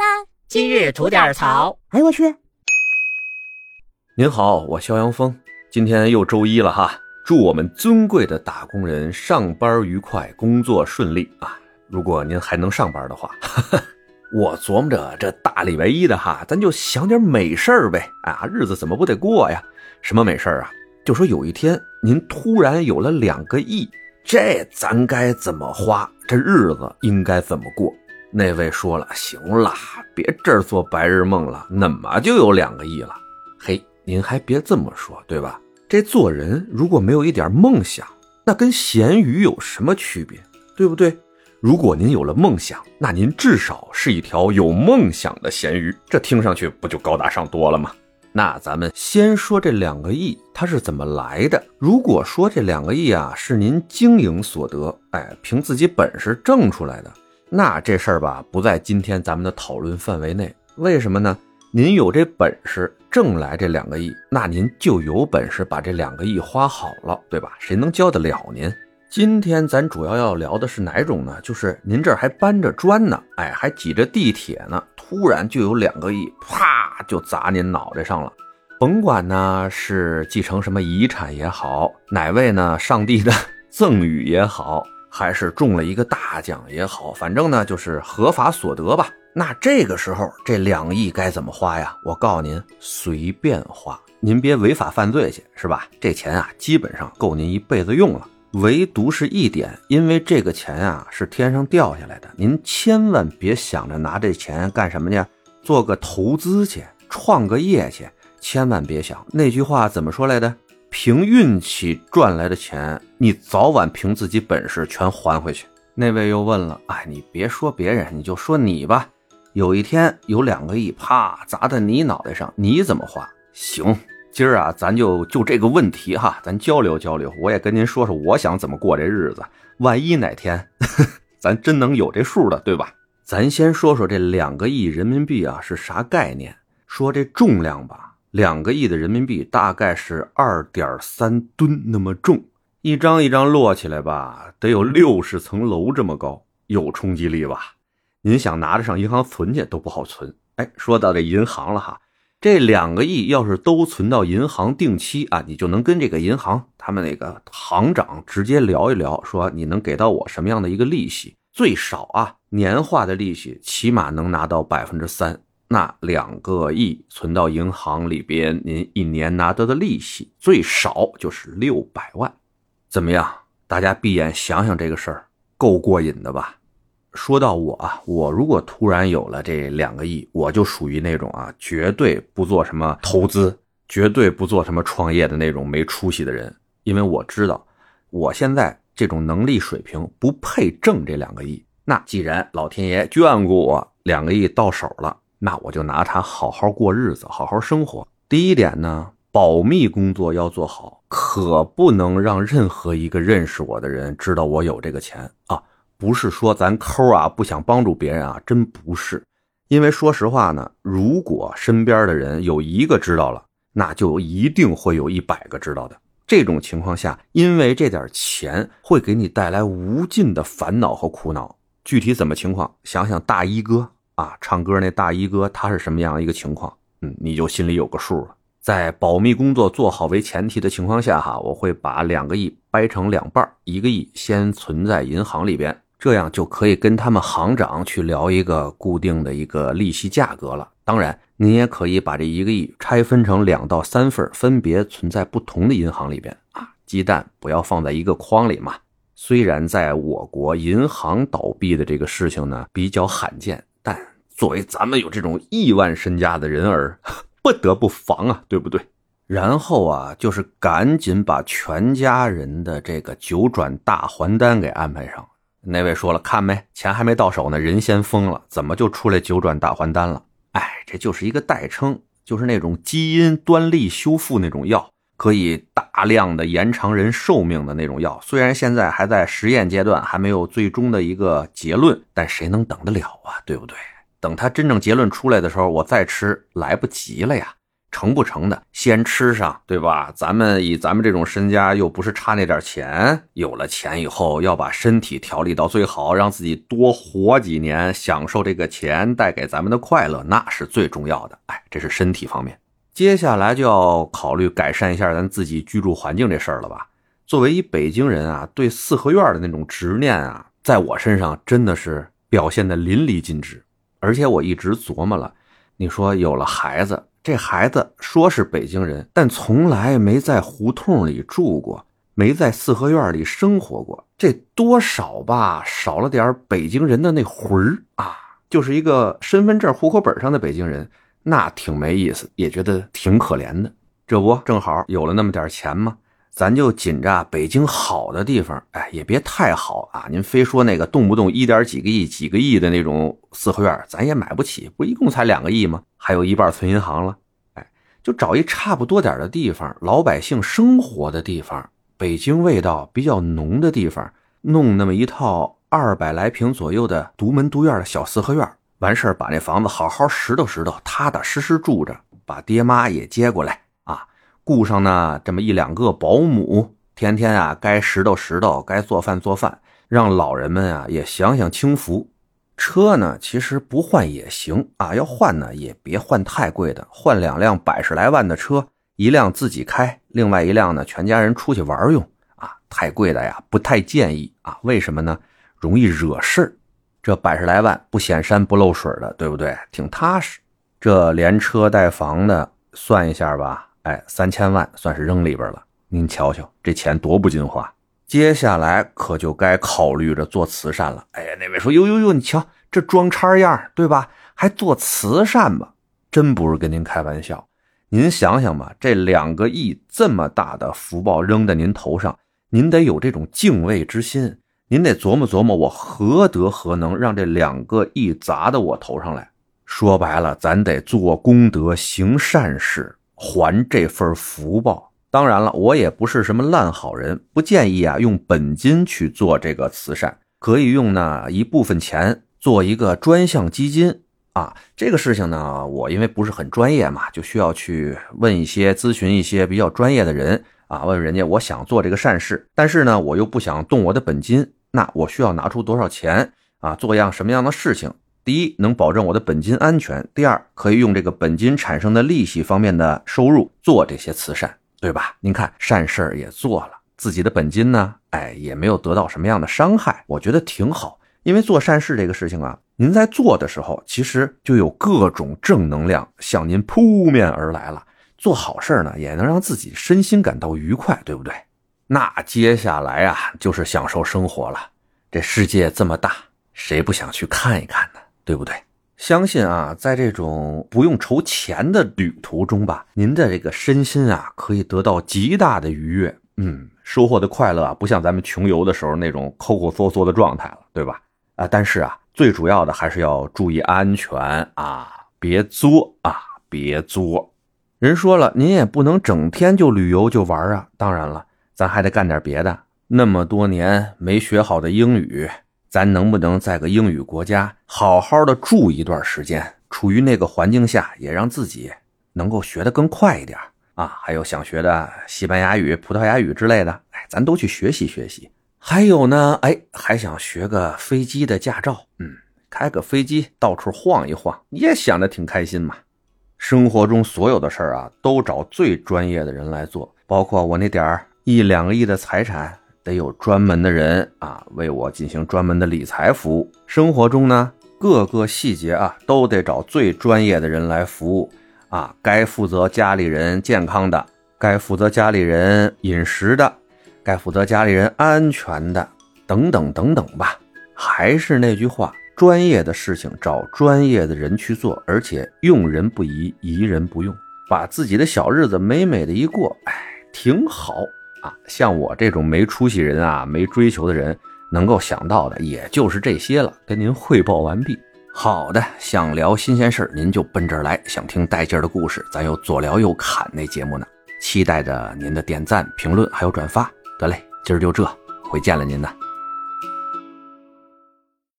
啦！今日吐点槽。哎呦我去！您好，我肖阳峰，今天又周一了哈，祝我们尊贵的打工人上班愉快，工作顺利啊！如果您还能上班的话，我琢磨着这大礼拜一的哈，咱就想点美事儿呗啊，日子怎么不得过呀？什么美事儿啊？就说有一天您突然有了两个亿，这咱该怎么花？这日子应该怎么过？那位说了，行了，别这儿做白日梦了，怎么就有两个亿了？嘿。您还别这么说，对吧？这做人如果没有一点梦想，那跟咸鱼有什么区别？对不对？如果您有了梦想，那您至少是一条有梦想的咸鱼，这听上去不就高大上多了吗？那咱们先说这两个亿它是怎么来的。如果说这两个亿啊是您经营所得，哎，凭自己本事挣出来的，那这事儿吧不在今天咱们的讨论范围内。为什么呢？您有这本事挣来这两个亿，那您就有本事把这两个亿花好了，对吧？谁能教得了您？今天咱主要要聊的是哪种呢？就是您这儿还搬着砖呢，哎，还挤着地铁呢，突然就有两个亿，啪就砸您脑袋上了。甭管呢是继承什么遗产也好，哪位呢上帝的 赠与也好，还是中了一个大奖也好，反正呢就是合法所得吧。那这个时候，这两亿该怎么花呀？我告诉您，随便花，您别违法犯罪去，是吧？这钱啊，基本上够您一辈子用了。唯独是一点，因为这个钱啊是天上掉下来的，您千万别想着拿这钱干什么去，做个投资去，创个业去，千万别想。那句话怎么说来的？凭运气赚来的钱，你早晚凭自己本事全还回去。那位又问了，哎，你别说别人，你就说你吧。有一天有两个亿，啪砸在你脑袋上，你怎么花？行，今儿啊，咱就就这个问题哈，咱交流交流。我也跟您说说，我想怎么过这日子。万一哪天 咱真能有这数的，对吧？咱先说说这两个亿人民币啊是啥概念？说这重量吧，两个亿的人民币大概是二点三吨那么重，一张一张摞起来吧，得有六十层楼这么高，有冲击力吧？您想拿着上银行存去都不好存，哎，说到这银行了哈，这两个亿要是都存到银行定期啊，你就能跟这个银行他们那个行长直接聊一聊，说你能给到我什么样的一个利息？最少啊，年化的利息起码能拿到百分之三。那两个亿存到银行里边，您一年拿到的利息最少就是六百万，怎么样？大家闭眼想想这个事儿，够过瘾的吧？说到我啊，我如果突然有了这两个亿，我就属于那种啊，绝对不做什么投资，绝对不做什么创业的那种没出息的人。因为我知道，我现在这种能力水平不配挣这两个亿。那既然老天爷眷顾我，两个亿到手了，那我就拿它好好过日子，好好生活。第一点呢，保密工作要做好，可不能让任何一个认识我的人知道我有这个钱啊。不是说咱抠啊，不想帮助别人啊，真不是。因为说实话呢，如果身边的人有一个知道了，那就一定会有一百个知道的。这种情况下，因为这点钱会给你带来无尽的烦恼和苦恼。具体怎么情况，想想大衣哥啊，唱歌那大衣哥他是什么样的一个情况，嗯，你就心里有个数了。在保密工作做好为前提的情况下，哈，我会把两个亿掰成两半，一个亿先存在银行里边。这样就可以跟他们行长去聊一个固定的一个利息价格了。当然，您也可以把这一个亿拆分成两到三份，分别存在不同的银行里边啊。鸡蛋不要放在一个筐里嘛。虽然在我国银行倒闭的这个事情呢比较罕见，作为咱们有这种亿万身家的人儿，不得不防啊，对不对？然后啊，就是赶紧把全家人的这个九转大还丹给安排上。那位说了，看没，钱还没到手呢，人先疯了，怎么就出来九转大还丹了？哎，这就是一个代称，就是那种基因端粒修复那种药，可以大量的延长人寿命的那种药。虽然现在还在实验阶段，还没有最终的一个结论，但谁能等得了啊？对不对？等他真正结论出来的时候，我再吃来不及了呀。成不成的，先吃上，对吧？咱们以咱们这种身家，又不是差那点钱，有了钱以后，要把身体调理到最好，让自己多活几年，享受这个钱带给咱们的快乐，那是最重要的。哎，这是身体方面。接下来就要考虑改善一下咱自己居住环境这事儿了吧？作为一北京人啊，对四合院的那种执念啊，在我身上真的是表现的淋漓尽致。而且我一直琢磨了，你说有了孩子。这孩子说是北京人，但从来没在胡同里住过，没在四合院里生活过，这多少吧，少了点北京人的那魂儿啊！就是一个身份证、户口本上的北京人，那挺没意思，也觉得挺可怜的。这不正好有了那么点钱吗？咱就紧着北京好的地方，哎，也别太好啊！您非说那个动不动一点几个亿、几个亿的那种四合院，咱也买不起，不一共才两个亿吗？还有一半存银行了，哎，就找一差不多点的地方，老百姓生活的地方，北京味道比较浓的地方，弄那么一套二百来平左右的独门独院的小四合院，完事儿把那房子好好拾掇拾掇，踏踏实实住着，把爹妈也接过来。雇上呢这么一两个保姆，天天啊该拾掇拾掇，该做饭做饭，让老人们啊也享享清福。车呢其实不换也行啊，要换呢也别换太贵的，换两辆百十来万的车，一辆自己开，另外一辆呢全家人出去玩用啊。太贵的呀不太建议啊，为什么呢？容易惹事儿。这百十来万不显山不漏水的，对不对？挺踏实。这连车带房的算一下吧。哎，三千万算是扔里边了。您瞧瞧，这钱多不经花。接下来可就该考虑着做慈善了。哎呀，那位说，呦呦呦，你瞧这装叉样，对吧？还做慈善吧？真不是跟您开玩笑。您想想吧，这两个亿这么大的福报扔在您头上，您得有这种敬畏之心。您得琢磨琢磨，我何德何能让这两个亿砸到我头上来？说白了，咱得做功德，行善事。还这份福报，当然了，我也不是什么烂好人，不建议啊用本金去做这个慈善，可以用呢一部分钱做一个专项基金啊。这个事情呢，我因为不是很专业嘛，就需要去问一些咨询一些比较专业的人啊，问人家我想做这个善事，但是呢我又不想动我的本金，那我需要拿出多少钱啊，做样什么样的事情？第一，能保证我的本金安全；第二，可以用这个本金产生的利息方面的收入做这些慈善，对吧？您看善事儿也做了，自己的本金呢，哎，也没有得到什么样的伤害，我觉得挺好。因为做善事这个事情啊，您在做的时候，其实就有各种正能量向您扑面而来了。做好事呢，也能让自己身心感到愉快，对不对？那接下来啊，就是享受生活了。这世界这么大，谁不想去看一看呢？对不对？相信啊，在这种不用筹钱的旅途中吧，您的这个身心啊，可以得到极大的愉悦。嗯，收获的快乐啊，不像咱们穷游的时候那种抠抠缩缩的状态了，对吧？啊，但是啊，最主要的还是要注意安全啊，别作啊，别作。人说了，您也不能整天就旅游就玩啊。当然了，咱还得干点别的。那么多年没学好的英语。咱能不能在个英语国家好好的住一段时间？处于那个环境下，也让自己能够学得更快一点啊！还有想学的西班牙语、葡萄牙语之类的，哎，咱都去学习学习。还有呢，哎，还想学个飞机的驾照，嗯，开个飞机到处晃一晃，也想着挺开心嘛。生活中所有的事儿啊，都找最专业的人来做，包括我那点儿一两个亿的财产。得有专门的人啊，为我进行专门的理财服务。生活中呢，各个细节啊，都得找最专业的人来服务啊。该负责家里人健康的，该负责家里人饮食的，该负责家里人安全的，等等等等吧。还是那句话，专业的事情找专业的人去做，而且用人不疑，疑人不用，把自己的小日子美美的一过，哎，挺好。啊，像我这种没出息人啊，没追求的人，能够想到的也就是这些了。跟您汇报完毕。好的，想聊新鲜事儿，您就奔这儿来；想听带劲儿的故事，咱有左聊右侃那节目呢。期待着您的点赞、评论还有转发。得嘞，今儿就这，回见了您呢。